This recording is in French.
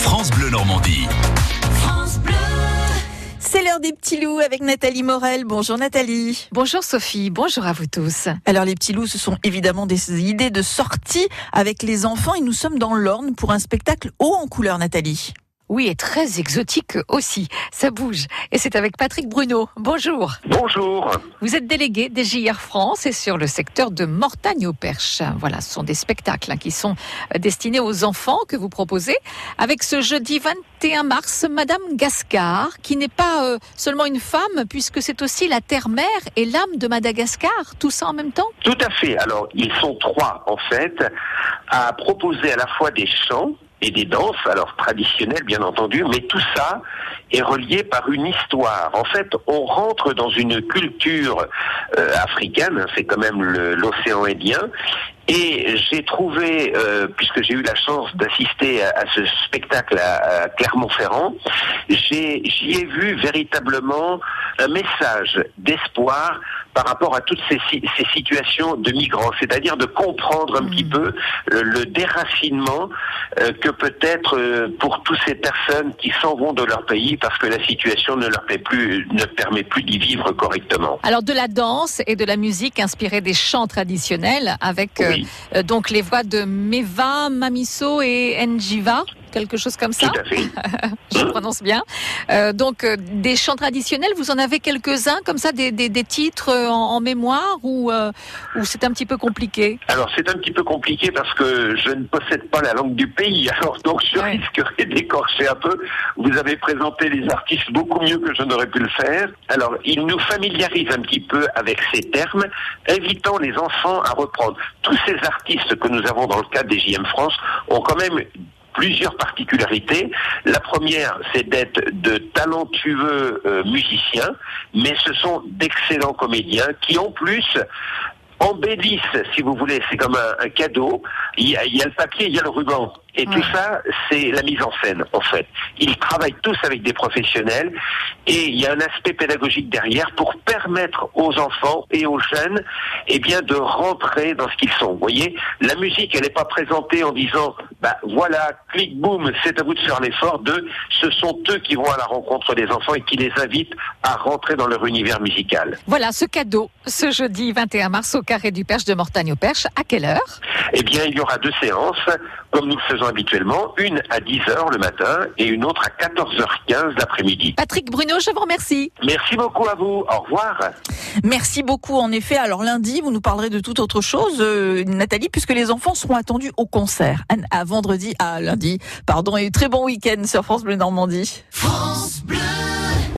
France Bleu Normandie. C'est l'heure des petits loups avec Nathalie Morel. Bonjour Nathalie. Bonjour Sophie, bonjour à vous tous. Alors les petits loups, ce sont évidemment des idées de sortie avec les enfants et nous sommes dans l'Orne pour un spectacle haut en couleur Nathalie. Oui, et très exotique aussi. Ça bouge. Et c'est avec Patrick Bruno. Bonjour. Bonjour. Vous êtes délégué des JR France et sur le secteur de Mortagne au Perche. Voilà, ce sont des spectacles hein, qui sont euh, destinés aux enfants que vous proposez. Avec ce jeudi 21 mars, Madame Gascard, qui n'est pas euh, seulement une femme, puisque c'est aussi la terre-mère et l'âme de Madagascar. Tout ça en même temps? Tout à fait. Alors, ils sont trois, en fait, à proposer à la fois des chants et des danses, alors traditionnelles bien entendu, mais tout ça est relié par une histoire. En fait, on rentre dans une culture euh, africaine, c'est quand même l'océan Indien, et j'ai trouvé, euh, puisque j'ai eu la chance d'assister à, ce spectacle à, Clermont-Ferrand, j'y ai, vu véritablement un message d'espoir par rapport à toutes ces, ces situations de migrants, c'est-à-dire de comprendre un petit mmh. peu le, déracinement euh, que peut-être euh, pour toutes ces personnes qui s'en vont de leur pays parce que la situation ne leur permet plus, ne permet plus d'y vivre correctement. Alors de la danse et de la musique inspirée des chants traditionnels avec donc les voix de Meva, Mamiso et Njiva quelque chose comme ça. Tout à fait. Je prononce bien. Euh, donc euh, des chants traditionnels, vous en avez quelques-uns comme ça, des, des, des titres en, en, mémoire ou, euh, ou c'est un petit peu compliqué? Alors c'est un petit peu compliqué parce que je ne possède pas la langue du pays, alors donc je risquerais d'écorcher un peu. Vous avez présenté les artistes beaucoup mieux que je n'aurais pu le faire. Alors il nous familiarise un petit peu avec ces termes, invitant les enfants à reprendre. Tous ces artistes que nous avons dans le cadre des JM France ont quand même plusieurs particularités. La première, c'est d'être de talentueux euh, musiciens, mais ce sont d'excellents comédiens qui, en plus, embellissent, si vous voulez, c'est comme un, cadeau. Il y, a, il y, a, le papier, il y a le ruban. Et tout ça, c'est la mise en scène, en fait. Ils travaillent tous avec des professionnels et il y a un aspect pédagogique derrière pour permettre aux enfants et aux jeunes, eh bien, de rentrer dans ce qu'ils sont. Vous voyez, la musique, elle n'est pas présentée en disant, bah, voilà, clic, boum, c'est à vous de faire l'effort. De, ce sont eux qui vont à la rencontre des enfants et qui les invitent à rentrer dans leur univers musical. Voilà, ce cadeau, ce jeudi 21 mars au Carré du Perche de Mortagne au Perche, à quelle heure? Eh bien, il y aura deux séances, comme nous le faisons habituellement, une à 10h le matin et une autre à 14h15 l'après-midi. Patrick Bruno, je vous remercie. Merci beaucoup à vous. Au revoir. Merci beaucoup. En effet, alors lundi, vous nous parlerez de toute autre chose, euh, Nathalie, puisque les enfants seront attendus au concert. À vendredi, à lundi, pardon, et très bon week-end sur France Bleu Normandie. France